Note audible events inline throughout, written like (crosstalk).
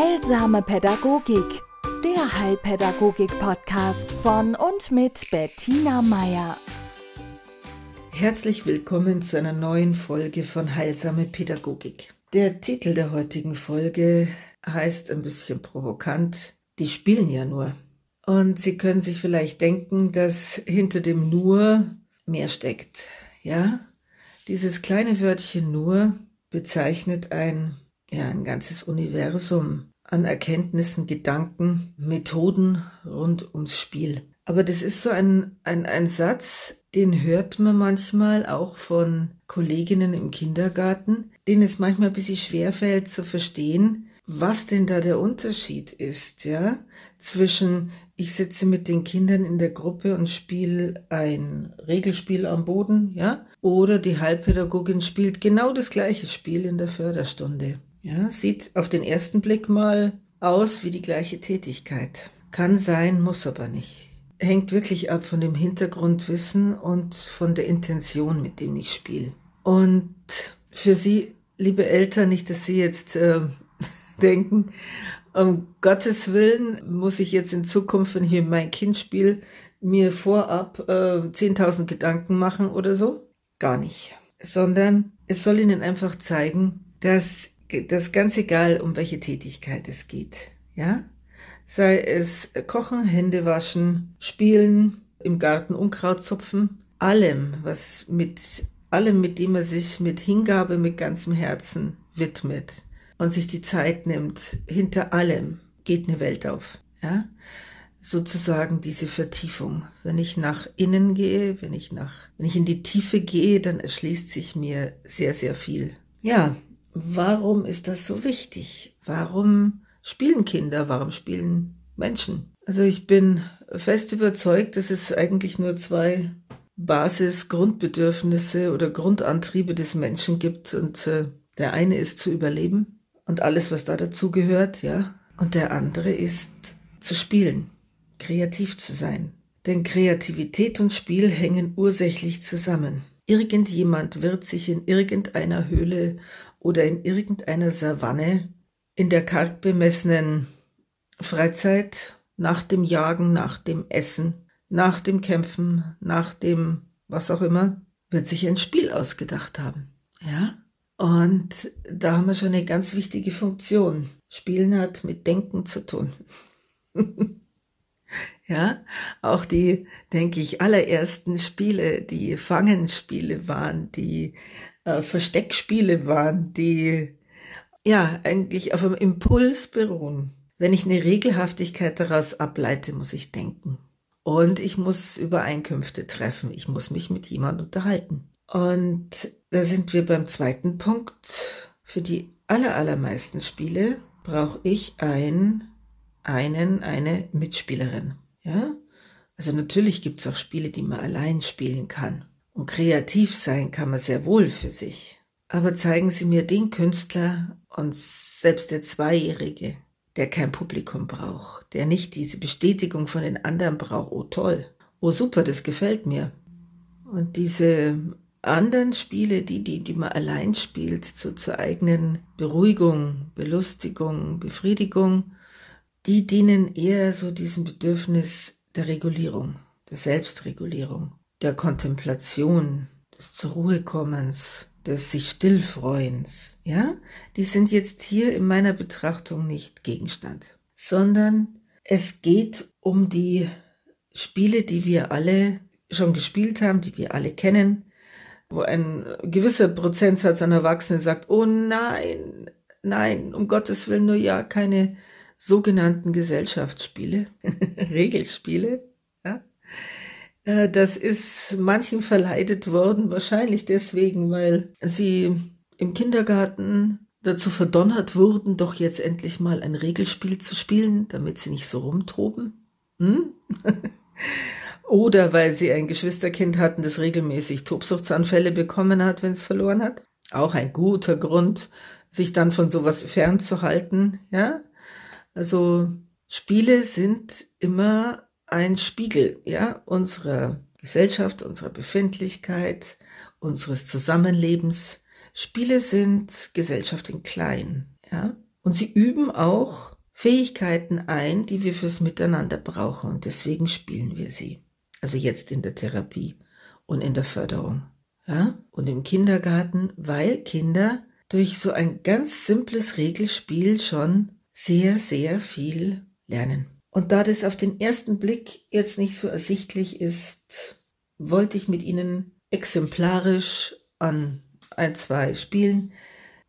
Heilsame Pädagogik, der Heilpädagogik-Podcast von und mit Bettina Meier. Herzlich willkommen zu einer neuen Folge von Heilsame Pädagogik. Der Titel der heutigen Folge heißt ein bisschen provokant, die spielen ja nur. Und Sie können sich vielleicht denken, dass hinter dem nur mehr steckt. Ja? Dieses kleine Wörtchen nur bezeichnet ein, ja, ein ganzes Universum an Erkenntnissen, Gedanken, Methoden rund ums Spiel. Aber das ist so ein, ein, ein Satz, den hört man manchmal auch von Kolleginnen im Kindergarten, denen es manchmal ein bisschen schwerfällt zu verstehen, was denn da der Unterschied ist, ja, zwischen ich sitze mit den Kindern in der Gruppe und spiele ein Regelspiel am Boden, ja, oder die Heilpädagogin spielt genau das gleiche Spiel in der Förderstunde. Ja, sieht auf den ersten Blick mal aus wie die gleiche Tätigkeit. Kann sein, muss aber nicht. Hängt wirklich ab von dem Hintergrundwissen und von der Intention, mit dem ich spiele. Und für Sie, liebe Eltern, nicht, dass Sie jetzt äh, (laughs) denken, um Gottes Willen muss ich jetzt in Zukunft, wenn ich meinem Kind spiele, mir vorab äh, 10.000 Gedanken machen oder so. Gar nicht. Sondern es soll Ihnen einfach zeigen, dass das ganz egal, um welche Tätigkeit es geht. Ja? Sei es Kochen, Hände waschen, spielen, im Garten Unkraut zupfen, allem, was mit allem, mit dem er sich mit Hingabe, mit ganzem Herzen widmet und sich die Zeit nimmt, hinter allem geht eine Welt auf. Ja? Sozusagen diese Vertiefung. Wenn ich nach innen gehe, wenn ich nach, wenn ich in die Tiefe gehe, dann erschließt sich mir sehr, sehr viel. Ja, warum ist das so wichtig? Warum spielen Kinder? Warum spielen Menschen? Also ich bin fest überzeugt, dass es eigentlich nur zwei Basis-Grundbedürfnisse oder Grundantriebe des Menschen gibt und äh, der eine ist zu überleben und alles, was da dazu gehört, ja. Und der andere ist zu spielen, kreativ zu sein. Denn Kreativität und Spiel hängen ursächlich zusammen. Irgendjemand wird sich in irgendeiner Höhle oder in irgendeiner Savanne in der karg bemessenen Freizeit nach dem Jagen, nach dem Essen, nach dem Kämpfen, nach dem was auch immer, wird sich ein Spiel ausgedacht haben. Ja? Und da haben wir schon eine ganz wichtige Funktion. Spielen hat mit Denken zu tun. (laughs) ja, auch die, denke ich, allerersten Spiele, die Fangenspiele waren, die äh, Versteckspiele waren, die ja eigentlich auf einem Impuls beruhen. Wenn ich eine Regelhaftigkeit daraus ableite, muss ich denken. Und ich muss Übereinkünfte treffen. Ich muss mich mit jemandem unterhalten. Und da sind wir beim zweiten Punkt. Für die allermeisten Spiele brauche ich ein, einen, eine Mitspielerin. Ja? Also natürlich gibt es auch Spiele, die man allein spielen kann. Und kreativ sein kann man sehr wohl für sich. Aber zeigen Sie mir den Künstler und selbst der Zweijährige, der kein Publikum braucht, der nicht diese Bestätigung von den anderen braucht. Oh toll, oh super, das gefällt mir. Und diese anderen Spiele, die, die, die man allein spielt, so zur eigenen Beruhigung, Belustigung, Befriedigung, die dienen eher so diesem Bedürfnis der Regulierung, der Selbstregulierung, der Kontemplation, des zur Ruhe kommens, des sich stillfreuens, ja? Die sind jetzt hier in meiner Betrachtung nicht Gegenstand, sondern es geht um die Spiele, die wir alle schon gespielt haben, die wir alle kennen, wo ein gewisser Prozentsatz an Erwachsenen sagt, oh nein, nein, um Gottes Willen nur ja keine sogenannten Gesellschaftsspiele, (laughs) Regelspiele. Äh, das ist manchen verleidet worden, wahrscheinlich deswegen, weil sie im Kindergarten dazu verdonnert wurden, doch jetzt endlich mal ein Regelspiel zu spielen, damit sie nicht so rumtoben. Hm? (laughs) Oder weil sie ein Geschwisterkind hatten, das regelmäßig Tobsuchtsanfälle bekommen hat, wenn es verloren hat. Auch ein guter Grund, sich dann von sowas fernzuhalten, ja. Also Spiele sind immer ein Spiegel, ja, unserer Gesellschaft, unserer Befindlichkeit, unseres Zusammenlebens. Spiele sind Gesellschaft in klein, ja. Und sie üben auch Fähigkeiten ein, die wir fürs Miteinander brauchen. Und deswegen spielen wir sie. Also jetzt in der Therapie und in der Förderung. Ja? Und im Kindergarten, weil Kinder durch so ein ganz simples Regelspiel schon sehr, sehr viel lernen. Und da das auf den ersten Blick jetzt nicht so ersichtlich ist, wollte ich mit Ihnen exemplarisch an ein, zwei Spielen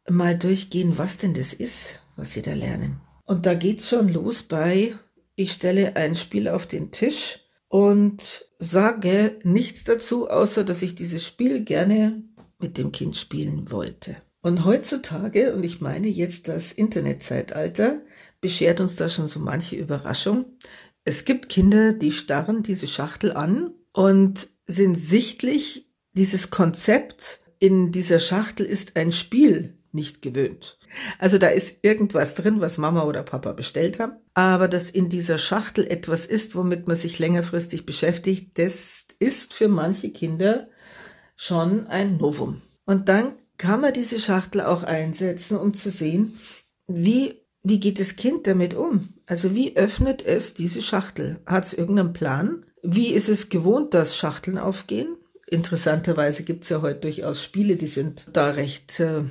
mal durchgehen, was denn das ist, was Sie da lernen. Und da geht's schon los bei, ich stelle ein Spiel auf den Tisch und sage nichts dazu, außer dass ich dieses Spiel gerne mit dem Kind spielen wollte. Und heutzutage, und ich meine jetzt das Internetzeitalter, beschert uns da schon so manche Überraschung. Es gibt Kinder, die starren diese Schachtel an und sind sichtlich dieses Konzept in dieser Schachtel ist ein Spiel nicht gewöhnt. Also da ist irgendwas drin, was Mama oder Papa bestellt haben. Aber dass in dieser Schachtel etwas ist, womit man sich längerfristig beschäftigt, das ist für manche Kinder schon ein Novum. Und dann kann man diese Schachtel auch einsetzen, um zu sehen, wie, wie geht das Kind damit um? Also wie öffnet es diese Schachtel? Hat es irgendeinen Plan? Wie ist es gewohnt, dass Schachteln aufgehen? Interessanterweise gibt es ja heute durchaus Spiele, die sind da recht äh,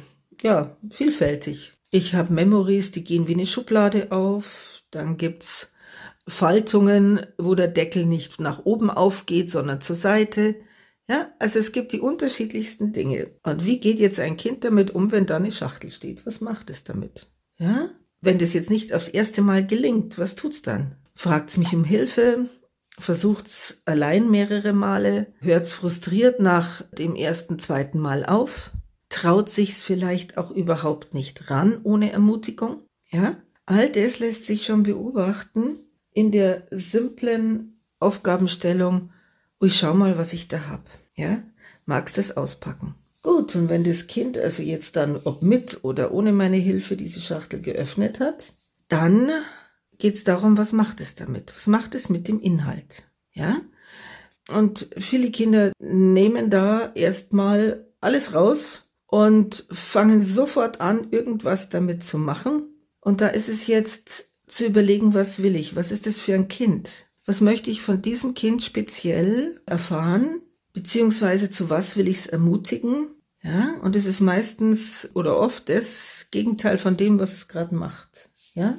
ja, vielfältig. Ich habe Memories, die gehen wie eine Schublade auf. Dann gibt's Faltungen, wo der Deckel nicht nach oben aufgeht, sondern zur Seite. Ja, also es gibt die unterschiedlichsten Dinge. Und wie geht jetzt ein Kind damit um, wenn da eine Schachtel steht? Was macht es damit? Ja? Wenn das jetzt nicht aufs erste Mal gelingt, was tut's dann? Fragt's mich um Hilfe? Versucht's allein mehrere Male? Hört's frustriert nach dem ersten, zweiten Mal auf? Traut sich's vielleicht auch überhaupt nicht ran ohne Ermutigung? Ja? All das lässt sich schon beobachten in der simplen Aufgabenstellung, ich schau mal, was ich da hab. Ja, magst das auspacken? Gut, und wenn das Kind also jetzt dann, ob mit oder ohne meine Hilfe, diese Schachtel geöffnet hat, dann geht es darum, was macht es damit? Was macht es mit dem Inhalt? Ja? Und viele Kinder nehmen da erstmal alles raus und fangen sofort an, irgendwas damit zu machen. Und da ist es jetzt zu überlegen, was will ich? Was ist das für ein Kind? Was möchte ich von diesem Kind speziell erfahren? Beziehungsweise zu was will ich es ermutigen? Ja, und es ist meistens oder oft das Gegenteil von dem, was es gerade macht. Ja,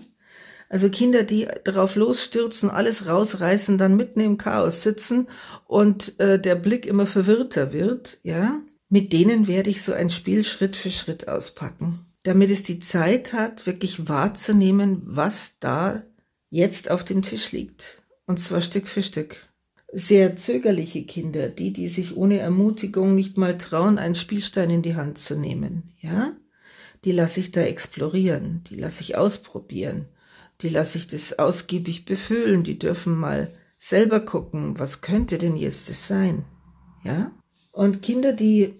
also Kinder, die darauf losstürzen, alles rausreißen, dann mitten im Chaos sitzen und äh, der Blick immer verwirrter wird, ja, mit denen werde ich so ein Spiel Schritt für Schritt auspacken, damit es die Zeit hat, wirklich wahrzunehmen, was da jetzt auf dem Tisch liegt. Und zwar Stück für Stück sehr zögerliche Kinder, die, die sich ohne Ermutigung nicht mal trauen, einen Spielstein in die Hand zu nehmen, ja? Die lasse ich da explorieren, die lasse ich ausprobieren, die lasse ich das ausgiebig befühlen, die dürfen mal selber gucken, was könnte denn jetzt das sein, ja? Und Kinder, die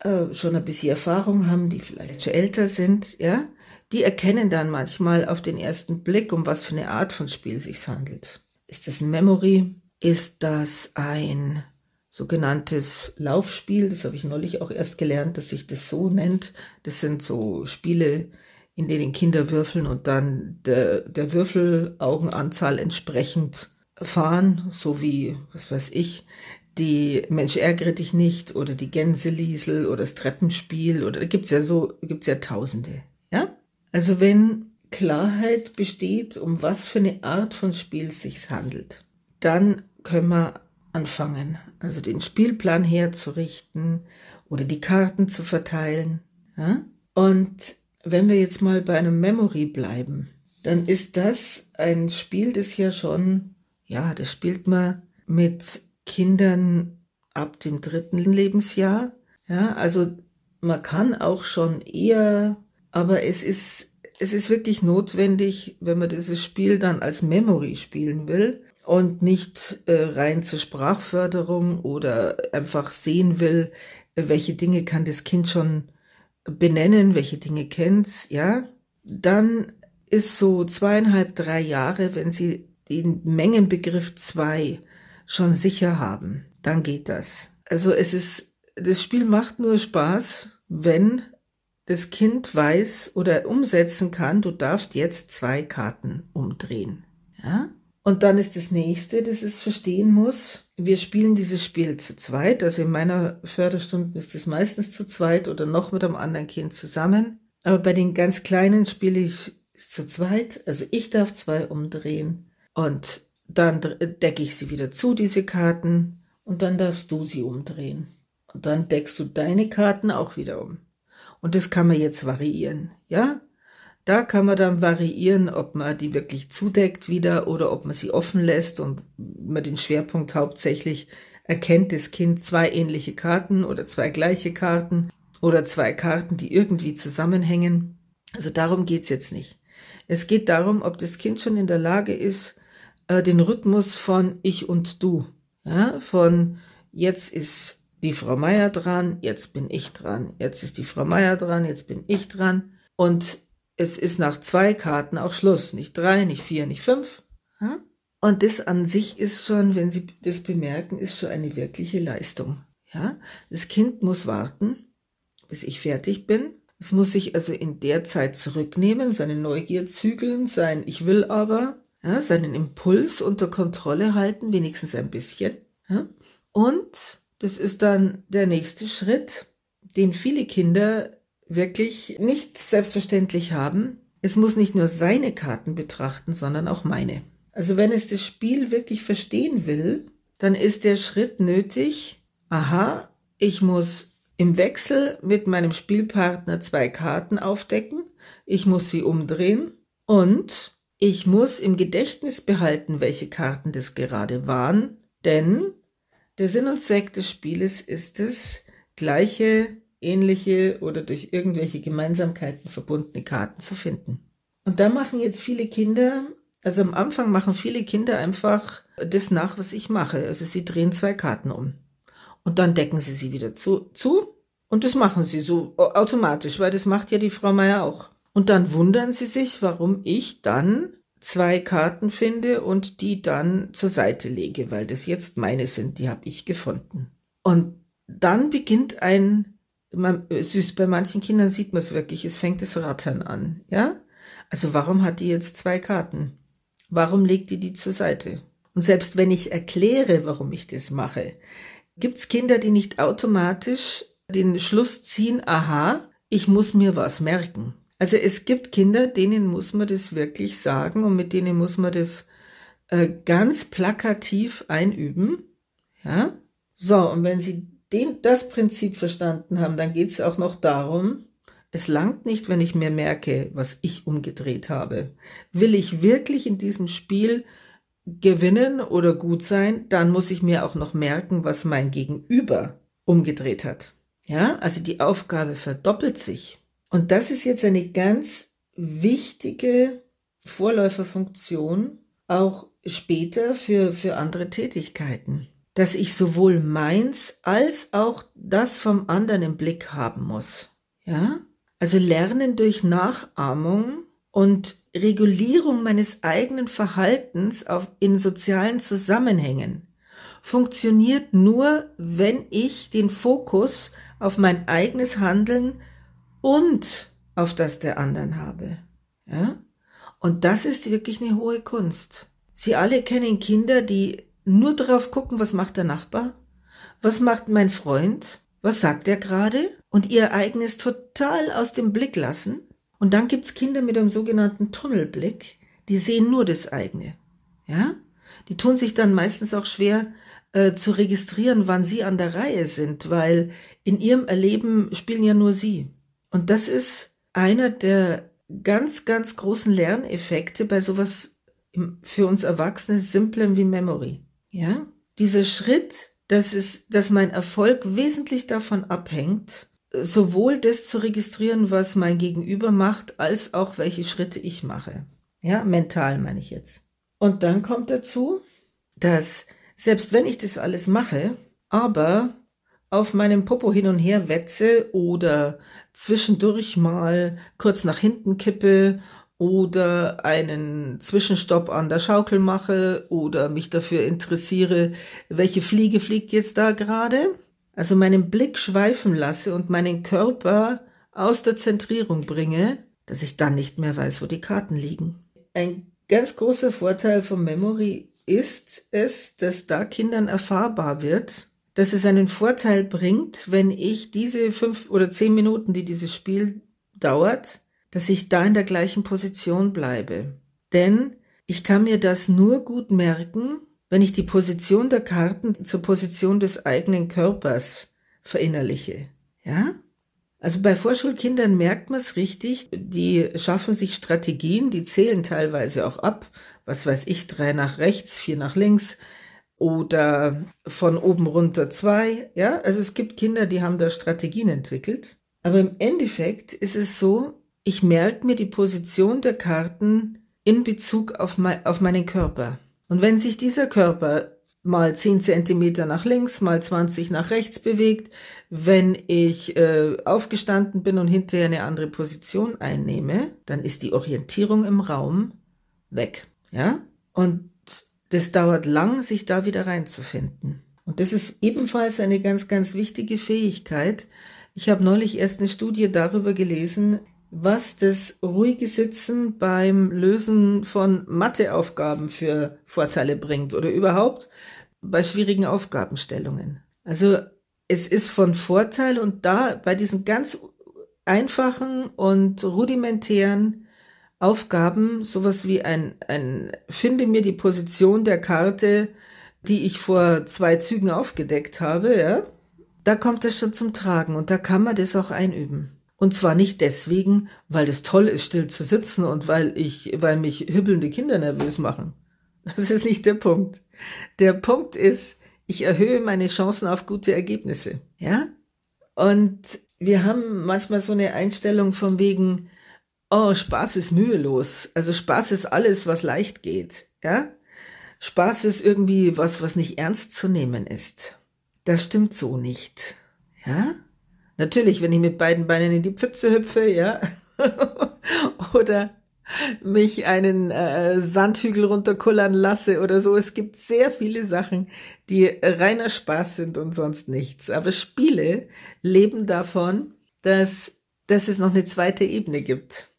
äh, schon ein bisschen Erfahrung haben, die vielleicht schon älter sind, ja, die erkennen dann manchmal auf den ersten Blick, um was für eine Art von Spiel sich's handelt. Ist das ein Memory? Ist das ein sogenanntes Laufspiel. Das habe ich neulich auch erst gelernt, dass sich das so nennt. Das sind so Spiele, in denen Kinder würfeln und dann der, der Würfelaugenanzahl entsprechend fahren, so wie, was weiß ich, die Mensch ärgere dich nicht oder die Gänseliesel oder das Treppenspiel oder da gibt's ja so, gibt's ja Tausende, ja? Also wenn Klarheit besteht, um was für eine Art von Spiel es sich handelt, dann können wir anfangen, also den Spielplan herzurichten oder die Karten zu verteilen. Ja? Und wenn wir jetzt mal bei einem Memory bleiben, dann ist das ein Spiel, das ja schon, ja, das spielt man mit Kindern ab dem dritten Lebensjahr. Ja, also man kann auch schon eher, aber es ist, es ist wirklich notwendig, wenn man dieses Spiel dann als Memory spielen will, und nicht äh, rein zur Sprachförderung oder einfach sehen will, welche Dinge kann das Kind schon benennen, welche Dinge kennt's, ja, dann ist so zweieinhalb, drei Jahre, wenn Sie den Mengenbegriff zwei schon sicher haben, dann geht das. Also es ist, das Spiel macht nur Spaß, wenn das Kind weiß oder umsetzen kann, du darfst jetzt zwei Karten umdrehen. Ja? Und dann ist das nächste, das es verstehen muss. Wir spielen dieses Spiel zu zweit. Also in meiner Förderstunde ist es meistens zu zweit oder noch mit einem anderen Kind zusammen. Aber bei den ganz Kleinen spiele ich zu zweit. Also ich darf zwei umdrehen und dann decke ich sie wieder zu, diese Karten. Und dann darfst du sie umdrehen. Und dann deckst du deine Karten auch wieder um. Und das kann man jetzt variieren, ja? Da kann man dann variieren, ob man die wirklich zudeckt wieder oder ob man sie offen lässt und man den Schwerpunkt hauptsächlich erkennt das Kind zwei ähnliche Karten oder zwei gleiche Karten oder zwei Karten, die irgendwie zusammenhängen. Also darum geht's jetzt nicht. Es geht darum, ob das Kind schon in der Lage ist, äh, den Rhythmus von ich und du, ja, von jetzt ist die Frau Meier dran, jetzt bin ich dran, jetzt ist die Frau Meier dran, jetzt bin ich dran und es ist nach zwei Karten auch Schluss, nicht drei, nicht vier, nicht fünf. Und das an sich ist schon, wenn Sie das bemerken, ist schon eine wirkliche Leistung. Ja, das Kind muss warten, bis ich fertig bin. Es muss sich also in der Zeit zurücknehmen, seine Neugier zügeln, sein Ich will aber, ja, seinen Impuls unter Kontrolle halten, wenigstens ein bisschen. Ja. Und das ist dann der nächste Schritt, den viele Kinder wirklich nicht selbstverständlich haben. Es muss nicht nur seine Karten betrachten, sondern auch meine. Also wenn es das Spiel wirklich verstehen will, dann ist der Schritt nötig, aha, ich muss im Wechsel mit meinem Spielpartner zwei Karten aufdecken, ich muss sie umdrehen und ich muss im Gedächtnis behalten, welche Karten das gerade waren, denn der Sinn und Zweck des Spieles ist es, gleiche ähnliche oder durch irgendwelche Gemeinsamkeiten verbundene Karten zu finden. Und da machen jetzt viele Kinder, also am Anfang machen viele Kinder einfach das nach, was ich mache. Also sie drehen zwei Karten um. Und dann decken sie sie wieder zu, zu. Und das machen sie so automatisch, weil das macht ja die Frau Meier auch. Und dann wundern sie sich, warum ich dann zwei Karten finde und die dann zur Seite lege, weil das jetzt meine sind, die habe ich gefunden. Und dann beginnt ein man, süß, bei manchen Kindern sieht man es wirklich, es fängt das Rattern an, ja? Also warum hat die jetzt zwei Karten? Warum legt die die zur Seite? Und selbst wenn ich erkläre, warum ich das mache, gibt's Kinder, die nicht automatisch den Schluss ziehen, aha, ich muss mir was merken. Also es gibt Kinder, denen muss man das wirklich sagen und mit denen muss man das äh, ganz plakativ einüben. Ja? So, und wenn sie den, das Prinzip verstanden haben, dann geht es auch noch darum, es langt nicht, wenn ich mir merke, was ich umgedreht habe. Will ich wirklich in diesem Spiel gewinnen oder gut sein, dann muss ich mir auch noch merken, was mein Gegenüber umgedreht hat. Ja, also die Aufgabe verdoppelt sich. Und das ist jetzt eine ganz wichtige Vorläuferfunktion, auch später für, für andere Tätigkeiten dass ich sowohl meins als auch das vom anderen im Blick haben muss. Ja? Also lernen durch Nachahmung und Regulierung meines eigenen Verhaltens auf, in sozialen Zusammenhängen funktioniert nur, wenn ich den Fokus auf mein eigenes Handeln und auf das der anderen habe. Ja? Und das ist wirklich eine hohe Kunst. Sie alle kennen Kinder, die nur darauf gucken, was macht der Nachbar, was macht mein Freund, was sagt er gerade und ihr eigenes total aus dem Blick lassen. Und dann gibt's Kinder mit einem sogenannten Tunnelblick, die sehen nur das eigene. Ja? Die tun sich dann meistens auch schwer äh, zu registrieren, wann sie an der Reihe sind, weil in ihrem Erleben spielen ja nur sie. Und das ist einer der ganz, ganz großen Lerneffekte bei sowas für uns Erwachsene simplem wie Memory. Ja, dieser Schritt, dass es, dass mein Erfolg wesentlich davon abhängt, sowohl das zu registrieren, was mein Gegenüber macht, als auch welche Schritte ich mache. Ja, mental meine ich jetzt. Und dann kommt dazu, dass selbst wenn ich das alles mache, aber auf meinem Popo hin und her wetze oder zwischendurch mal kurz nach hinten kippe oder einen Zwischenstopp an der Schaukel mache oder mich dafür interessiere, welche Fliege fliegt jetzt da gerade. Also meinen Blick schweifen lasse und meinen Körper aus der Zentrierung bringe, dass ich dann nicht mehr weiß, wo die Karten liegen. Ein ganz großer Vorteil von Memory ist es, dass da Kindern erfahrbar wird, dass es einen Vorteil bringt, wenn ich diese fünf oder zehn Minuten, die dieses Spiel dauert, dass ich da in der gleichen Position bleibe. Denn ich kann mir das nur gut merken, wenn ich die Position der Karten zur Position des eigenen Körpers verinnerliche. Ja? Also bei Vorschulkindern merkt man es richtig, die schaffen sich Strategien, die zählen teilweise auch ab, was weiß ich, drei nach rechts, vier nach links oder von oben runter zwei. Ja, also es gibt Kinder, die haben da Strategien entwickelt. Aber im Endeffekt ist es so, ich merke mir die Position der Karten in Bezug auf, mein, auf meinen Körper. Und wenn sich dieser Körper mal 10 Zentimeter nach links, mal 20 nach rechts bewegt, wenn ich äh, aufgestanden bin und hinterher eine andere Position einnehme, dann ist die Orientierung im Raum weg. Ja? Und das dauert lang, sich da wieder reinzufinden. Und das ist ebenfalls eine ganz, ganz wichtige Fähigkeit. Ich habe neulich erst eine Studie darüber gelesen, was das ruhige Sitzen beim Lösen von Matheaufgaben für Vorteile bringt oder überhaupt bei schwierigen Aufgabenstellungen. Also es ist von Vorteil und da bei diesen ganz einfachen und rudimentären Aufgaben, sowas wie ein, ein, finde mir die Position der Karte, die ich vor zwei Zügen aufgedeckt habe, ja, da kommt das schon zum Tragen und da kann man das auch einüben. Und zwar nicht deswegen, weil es toll ist, still zu sitzen und weil ich, weil mich hübbelnde Kinder nervös machen. Das ist nicht der Punkt. Der Punkt ist, ich erhöhe meine Chancen auf gute Ergebnisse. Ja? Und wir haben manchmal so eine Einstellung von wegen, oh, Spaß ist mühelos. Also Spaß ist alles, was leicht geht. Ja? Spaß ist irgendwie was, was nicht ernst zu nehmen ist. Das stimmt so nicht. Ja? Natürlich, wenn ich mit beiden Beinen in die Pfütze hüpfe, ja, (laughs) oder mich einen äh, Sandhügel runterkullern lasse oder so. Es gibt sehr viele Sachen, die reiner Spaß sind und sonst nichts. Aber Spiele leben davon, dass, dass es noch eine zweite Ebene gibt.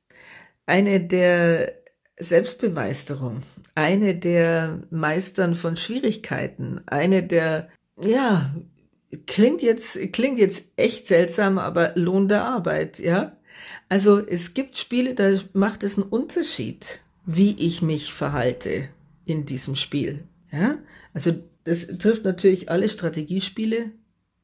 Eine der Selbstbemeisterung, eine der Meistern von Schwierigkeiten, eine der, ja, klingt jetzt, klingt jetzt echt seltsam, aber Lohn der Arbeit, ja. Also es gibt Spiele, da macht es einen Unterschied, wie ich mich verhalte in diesem Spiel, ja. Also das trifft natürlich alle Strategiespiele,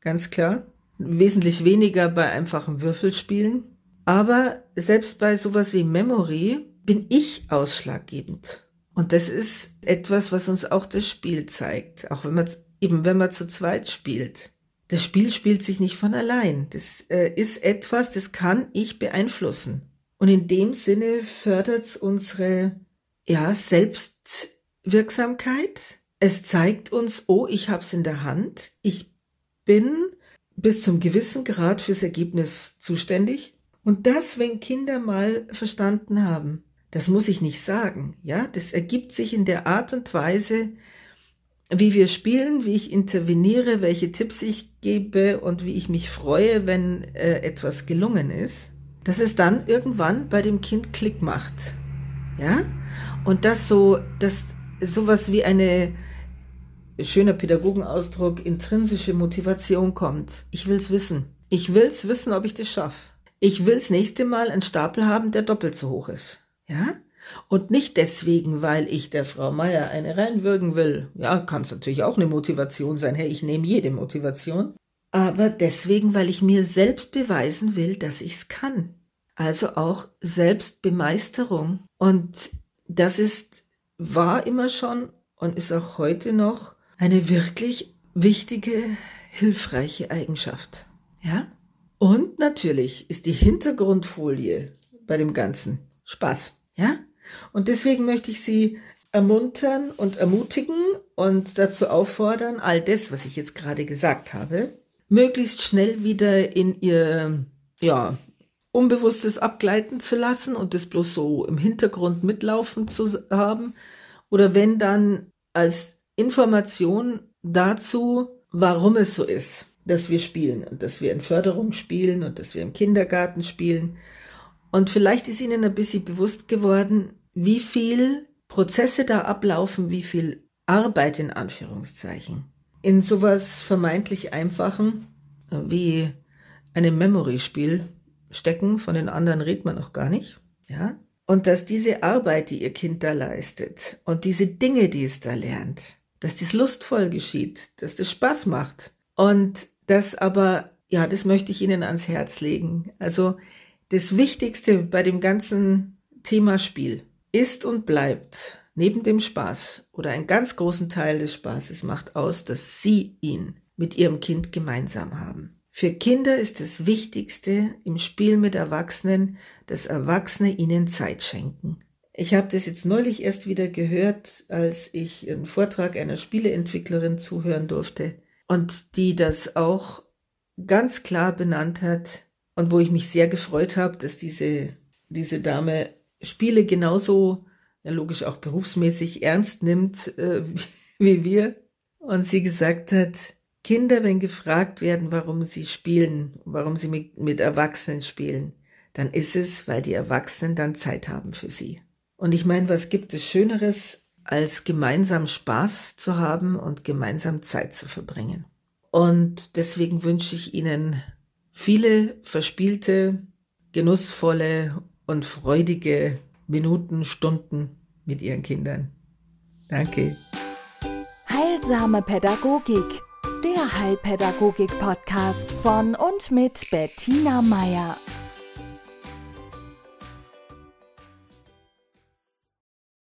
ganz klar. Wesentlich weniger bei einfachen Würfelspielen. Aber selbst bei sowas wie Memory bin ich ausschlaggebend. Und das ist etwas, was uns auch das Spiel zeigt. Auch wenn man eben, wenn man zu zweit spielt das Spiel spielt sich nicht von allein. Das äh, ist etwas, das kann ich beeinflussen. Und in dem Sinne fördert es unsere ja, Selbstwirksamkeit. Es zeigt uns, oh, ich hab's in der Hand. Ich bin bis zum gewissen Grad fürs Ergebnis zuständig. Und das, wenn Kinder mal verstanden haben, das muss ich nicht sagen, ja, das ergibt sich in der Art und Weise, wie wir spielen, wie ich interveniere, welche Tipps ich gebe und wie ich mich freue, wenn äh, etwas gelungen ist, dass es dann irgendwann bei dem Kind Klick macht. Ja? Und dass so, dass sowas wie eine schöner Pädagogenausdruck, intrinsische Motivation kommt. Ich will's wissen. Ich will's wissen, ob ich das schaffe. Ich will's nächste Mal einen Stapel haben, der doppelt so hoch ist. Ja? Und nicht deswegen, weil ich der Frau Meier eine reinwürgen will. Ja, kann es natürlich auch eine Motivation sein. Hey, ich nehme jede Motivation. Aber deswegen, weil ich mir selbst beweisen will, dass ich's kann. Also auch Selbstbemeisterung. Und das ist, war immer schon und ist auch heute noch eine wirklich wichtige, hilfreiche Eigenschaft. Ja? Und natürlich ist die Hintergrundfolie bei dem Ganzen Spaß. Ja? Und deswegen möchte ich Sie ermuntern und ermutigen und dazu auffordern, all das, was ich jetzt gerade gesagt habe, möglichst schnell wieder in Ihr, ja, Unbewusstes abgleiten zu lassen und das bloß so im Hintergrund mitlaufen zu haben. Oder wenn dann als Information dazu, warum es so ist. dass wir spielen und dass wir in Förderung spielen und dass wir im Kindergarten spielen. Und vielleicht ist Ihnen ein bisschen bewusst geworden, wie viel Prozesse da ablaufen, wie viel Arbeit in Anführungszeichen in sowas vermeintlich einfachen wie einem Memory-Spiel stecken, von den anderen redet man noch gar nicht, ja. Und dass diese Arbeit, die ihr Kind da leistet und diese Dinge, die es da lernt, dass das lustvoll geschieht, dass das Spaß macht und das aber, ja, das möchte ich Ihnen ans Herz legen. Also das Wichtigste bei dem ganzen Thema Spiel ist und bleibt neben dem Spaß oder einen ganz großen Teil des Spaßes macht aus, dass Sie ihn mit Ihrem Kind gemeinsam haben. Für Kinder ist das Wichtigste im Spiel mit Erwachsenen, dass Erwachsene ihnen Zeit schenken. Ich habe das jetzt neulich erst wieder gehört, als ich einen Vortrag einer Spieleentwicklerin zuhören durfte und die das auch ganz klar benannt hat und wo ich mich sehr gefreut habe, dass diese, diese Dame Spiele genauso, ja logisch auch berufsmäßig ernst nimmt äh, (laughs) wie wir und sie gesagt hat, Kinder, wenn gefragt werden, warum sie spielen, warum sie mit, mit Erwachsenen spielen, dann ist es, weil die Erwachsenen dann Zeit haben für sie. Und ich meine, was gibt es Schöneres, als gemeinsam Spaß zu haben und gemeinsam Zeit zu verbringen? Und deswegen wünsche ich Ihnen viele verspielte, genussvolle und freudige Minuten, Stunden mit Ihren Kindern. Danke. Heilsame Pädagogik der Heilpädagogik-Podcast von und mit Bettina Meier.